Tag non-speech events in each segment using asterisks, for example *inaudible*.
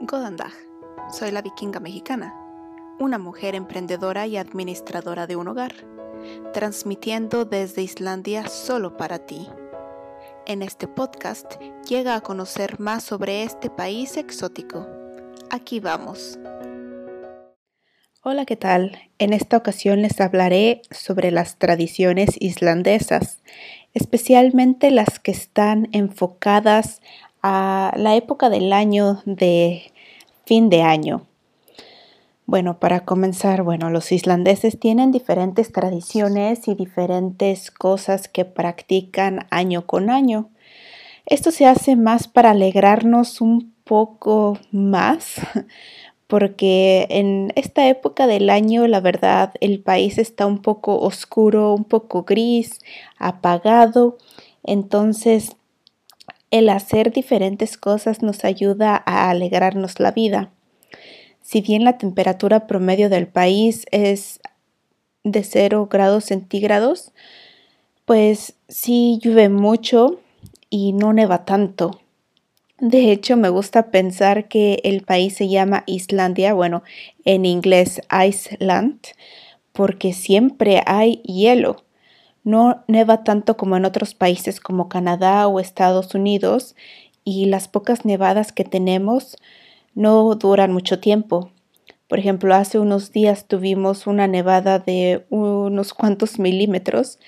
Godandag. Soy la vikinga mexicana, una mujer emprendedora y administradora de un hogar, transmitiendo desde Islandia solo para ti. En este podcast llega a conocer más sobre este país exótico. Aquí vamos. Hola, ¿qué tal? En esta ocasión les hablaré sobre las tradiciones islandesas, especialmente las que están enfocadas a la época del año de fin de año. Bueno, para comenzar, bueno, los islandeses tienen diferentes tradiciones y diferentes cosas que practican año con año. Esto se hace más para alegrarnos un poco más, *laughs* porque en esta época del año, la verdad, el país está un poco oscuro, un poco gris, apagado. Entonces, el hacer diferentes cosas nos ayuda a alegrarnos la vida. Si bien la temperatura promedio del país es de 0 grados centígrados, pues sí llueve mucho y no neva tanto. De hecho, me gusta pensar que el país se llama Islandia, bueno, en inglés Iceland, porque siempre hay hielo. No neva tanto como en otros países como Canadá o Estados Unidos y las pocas nevadas que tenemos no duran mucho tiempo. Por ejemplo, hace unos días tuvimos una nevada de unos cuantos milímetros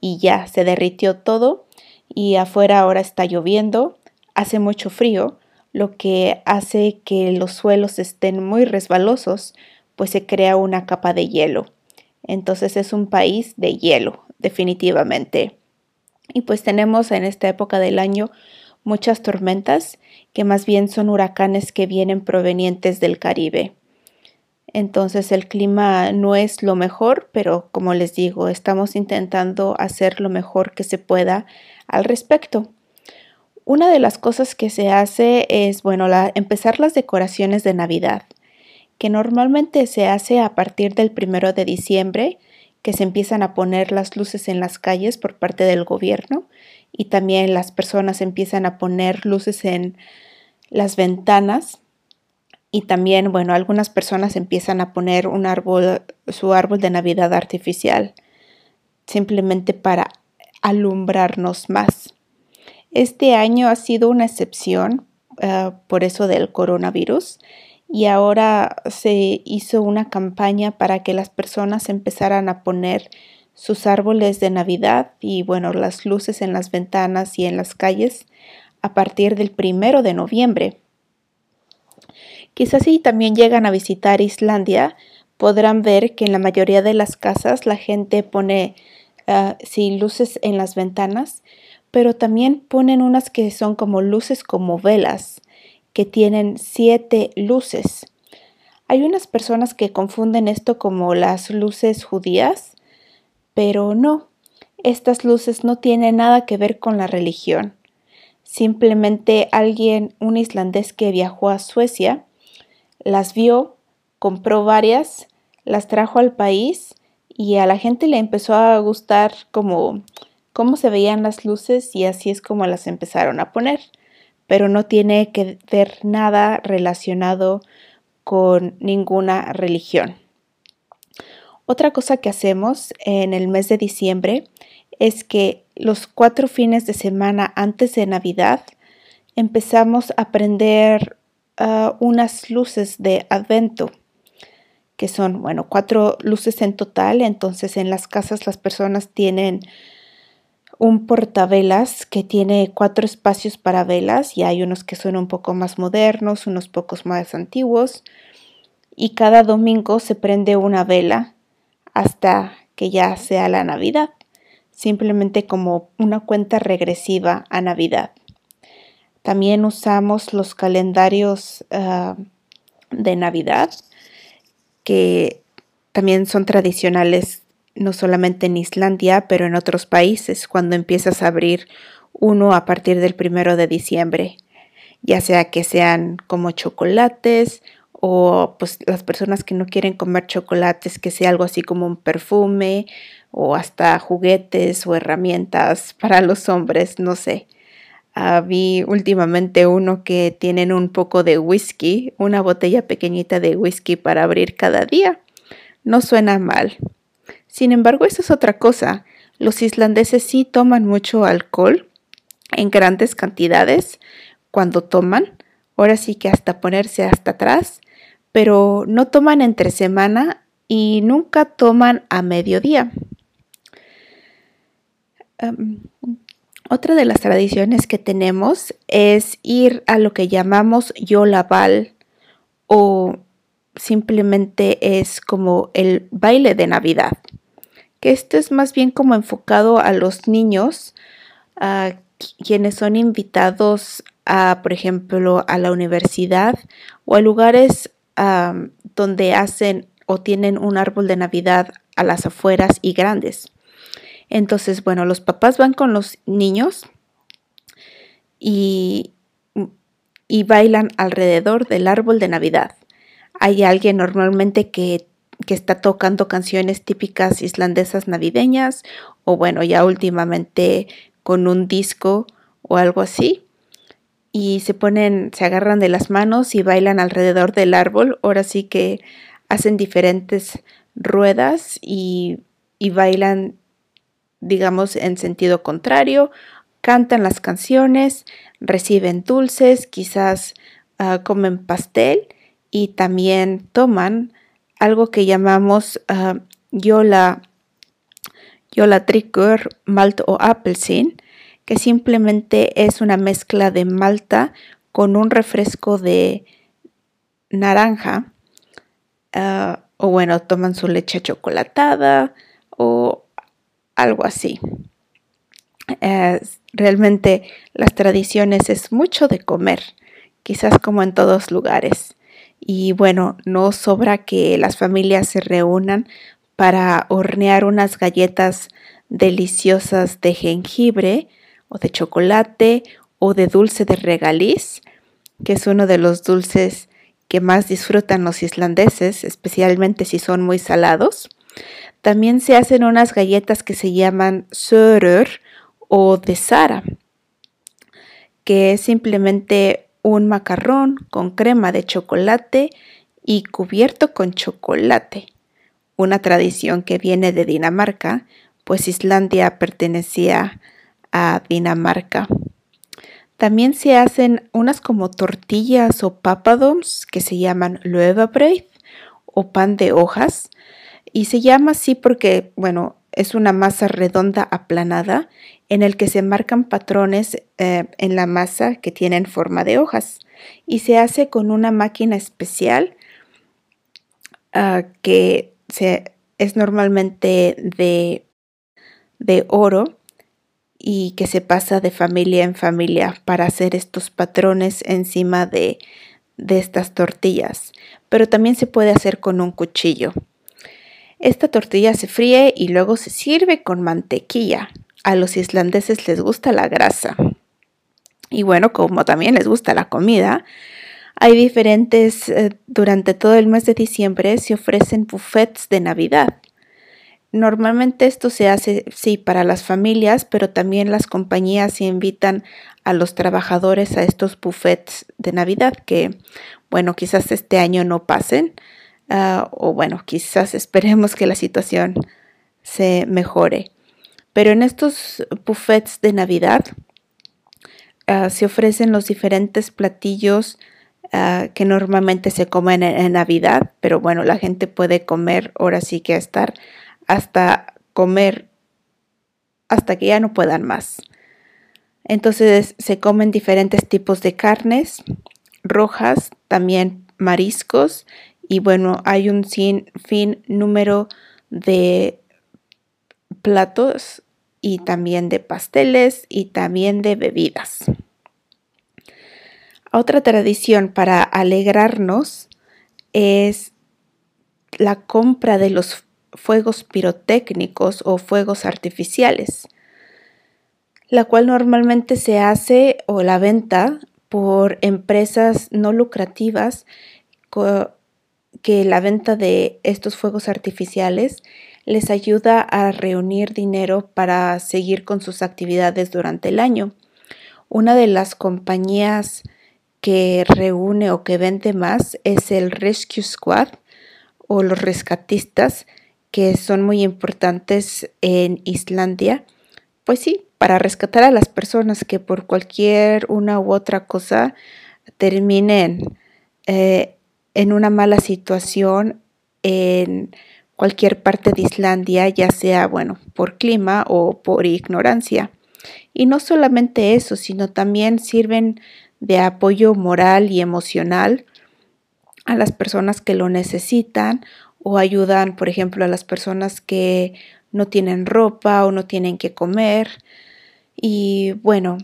y ya se derritió todo y afuera ahora está lloviendo, hace mucho frío, lo que hace que los suelos estén muy resbalosos, pues se crea una capa de hielo. Entonces es un país de hielo, definitivamente. Y pues tenemos en esta época del año muchas tormentas que más bien son huracanes que vienen provenientes del Caribe. Entonces el clima no es lo mejor, pero como les digo, estamos intentando hacer lo mejor que se pueda al respecto. Una de las cosas que se hace es, bueno, empezar las decoraciones de Navidad, que normalmente se hace a partir del primero de diciembre que se empiezan a poner las luces en las calles por parte del gobierno y también las personas empiezan a poner luces en las ventanas y también, bueno, algunas personas empiezan a poner un árbol, su árbol de Navidad artificial, simplemente para alumbrarnos más. Este año ha sido una excepción uh, por eso del coronavirus y ahora se hizo una campaña para que las personas empezaran a poner sus árboles de Navidad y bueno, las luces en las ventanas y en las calles a partir del primero de noviembre. Quizás si también llegan a visitar Islandia, podrán ver que en la mayoría de las casas la gente pone uh, luces en las ventanas, pero también ponen unas que son como luces como velas que tienen siete luces. Hay unas personas que confunden esto como las luces judías, pero no, estas luces no tienen nada que ver con la religión. Simplemente alguien, un islandés que viajó a Suecia, las vio, compró varias, las trajo al país y a la gente le empezó a gustar cómo se veían las luces y así es como las empezaron a poner pero no tiene que ver nada relacionado con ninguna religión. Otra cosa que hacemos en el mes de diciembre es que los cuatro fines de semana antes de Navidad empezamos a prender ah, unas luces de advento que son, bueno, cuatro luces en total, entonces en las casas las personas tienen un portavelas que tiene cuatro espacios para velas y hay unos que son un poco más modernos, unos pocos más antiguos y cada domingo se prende una vela hasta que ya sea la Navidad, simplemente como una cuenta regresiva a Navidad. También usamos los calendarios ah, de Navidad que también son tradicionales no solamente en Islandia, pero en otros países, cuando empiezas a abrir uno a partir del primero de diciembre, ya sea que sean como chocolates o pues las personas que no quieren comer chocolates, que sea algo así como un perfume o hasta juguetes o herramientas *laughs* para los hombres, no sé. Ah, vi últimamente uno que tienen un poco de whisky, una botella pequeñita de whisky para abrir cada día. No suena mal. Sin embargo, eso es otra cosa. Los islandeses sí toman mucho alcohol en grandes cantidades cuando toman. Ahora sí que hasta ponerse hasta atrás. Pero no toman entre semana y nunca toman a mediodía. Otra de las tradiciones que tenemos es ir a lo que llamamos Yolabal o simplemente es como el baile de Navidad, que esto es más bien como enfocado a los niños, a quienes son invitados a, por ejemplo, a la universidad o a lugares donde hacen o tienen un árbol de Navidad a las afueras y grandes. Entonces, bueno, los papás van con los niños y, y bailan alrededor del árbol de Navidad. Hay alguien normalmente que, que está tocando canciones típicas islandesas navideñas o bueno, ya últimamente con un disco o algo así y se ponen, se agarran de las manos y bailan alrededor del árbol. Ahora sí que hacen diferentes ruedas y, y bailan digamos, en sentido contrario, cantan las canciones, reciben dulces, quizás ah, comen pastel y también toman algo que llamamos uh, yola, yola trigger, malt o applesin, que simplemente es una mezcla de malta con un refresco de naranja. Ah, o bueno, toman su leche chocolatada o algo así. realmente las tradiciones es mucho de comer, quizás como en todos lugares. Y bueno, no sobra que las familias se reúnan para hornear unas galletas deliciosas de jengibre o de chocolate o de dulce de regaliz, que es uno de los dulces que más disfrutan los islandeses, especialmente si son muy salados. También se hacen unas galletas que se llaman sörur o de Sara, que es simplemente un macarrón con crema de chocolate y cubierto con chocolate, una tradición que viene de Dinamarca, pues Islandia pertenecía a Dinamarca. También se hacen unas como tortillas o papadoms que se llaman löfabreid o pan de hojas, y se llama así porque, bueno, es una masa redonda aplanada en el que se marcan patrones eh, en la masa que tienen forma de hojas y se hace con una máquina especial ah, que es normalmente de, oro y que se pasa de familia en familia para hacer estos patrones encima de estas tortillas. Pero también se puede hacer con un cuchillo. Esta tortilla se fríe y luego se sirve con mantequilla. A los islandeses les gusta la grasa. Y bueno, como también les gusta la comida, hay diferentes, eh, durante todo el mes de diciembre se ofrecen buffets de Navidad. Normalmente esto se hace, sí, para las familias, pero también las compañías invitan a los trabajadores a estos buffets de Navidad que, bueno, quizás este año no pasen, Ah, o bueno, quizás *laughs* esperemos que la situación se mejore. Pero en estos buffets de Navidad ah, se ofrecen los diferentes platillos ah, que normalmente se comen en, Navidad, pero bueno, la gente puede comer, ahora sí que estar hasta comer hasta que ya no puedan más. Entonces se comen diferentes tipos de carnes rojas, también mariscos y bueno, hay un sin fin número de platos y también de pasteles y también de bebidas. Otra tradición para alegrarnos es la compra de los fuegos pirotécnicos o fuegos artificiales, la cual normalmente se hace o la venta por empresas no lucrativas que la venta de estos fuegos artificiales les ayuda a reunir dinero para seguir con sus actividades durante el año. Una de las compañías que reúne o que vende más es el Rescue Squad o los rescatistas que son muy importantes en Islandia. Pues sí, para rescatar a las personas que por cualquier una u otra cosa terminen eh, en una mala situación en cualquier parte de Islandia, ya sea, bueno, por clima o por ignorancia. Y no solamente eso, sino también sirven de apoyo moral y emocional a las personas que lo necesitan o ayudan, por ejemplo, a las personas que no tienen ropa o no tienen que comer. Y bueno,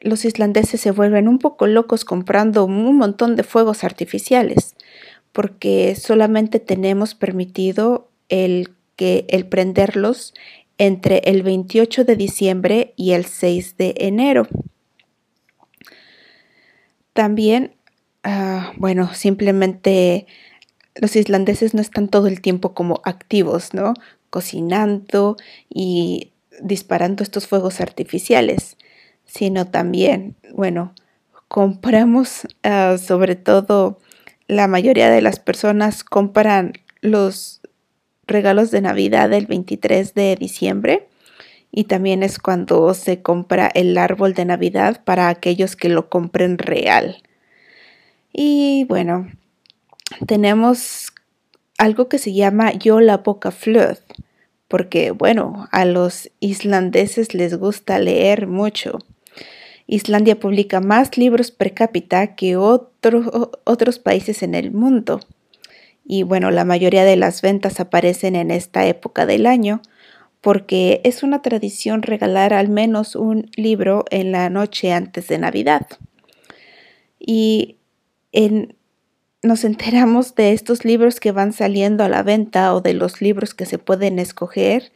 los islandeses se vuelven un poco locos comprando un montón de fuegos artificiales porque solamente tenemos permitido el, que, el prenderlos entre el 28 de diciembre y el 6 de enero. También, ah, bueno, simplemente los islandeses no están todo el tiempo como activos, ¿no? Cocinando y disparando estos fuegos artificiales, sino también, bueno, compramos ah, sobre todo la mayoría de las personas compran los regalos de Navidad el 23 de diciembre y también es cuando se compra el árbol de Navidad para aquellos que lo compren real. Y bueno, tenemos algo que se llama Yola Boca Flood, porque bueno, a los islandeses les gusta leer mucho. Islandia publica más libros per cápita que otros países en el mundo. Y bueno, la mayoría de las ventas aparecen en esta época del año porque es una tradición regalar al menos un libro en la noche antes de Navidad. Y nos enteramos de estos libros que van saliendo a la venta o de los libros que se pueden escoger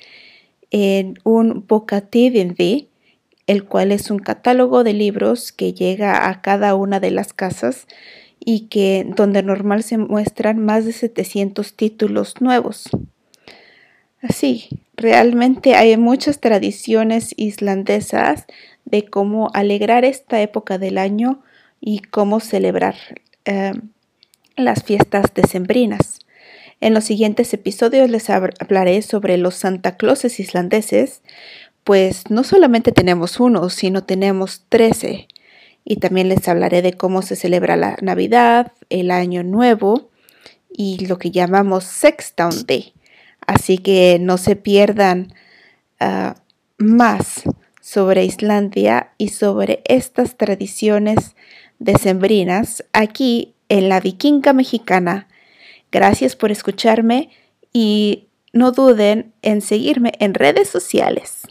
en un Bokativindi, el cual es un catálogo de libros que llega a cada una de las casas y que donde normal se muestran más de 700 títulos nuevos. Así, realmente hay muchas tradiciones islandesas de cómo alegrar esta época del año y cómo celebrar em, las fiestas decembrinas. En los siguientes episodios les hablaré sobre los Santa Clauses islandeses, pues no solamente tenemos uno, sino tenemos trece. Y también les hablaré de cómo se celebra la Navidad, el Año Nuevo y lo que llamamos Sextown Day. Así que no se pierdan ah, más sobre Islandia y sobre estas tradiciones decembrinas aquí en la Vikinga Mexicana. Gracias por escucharme y no duden en seguirme en redes sociales.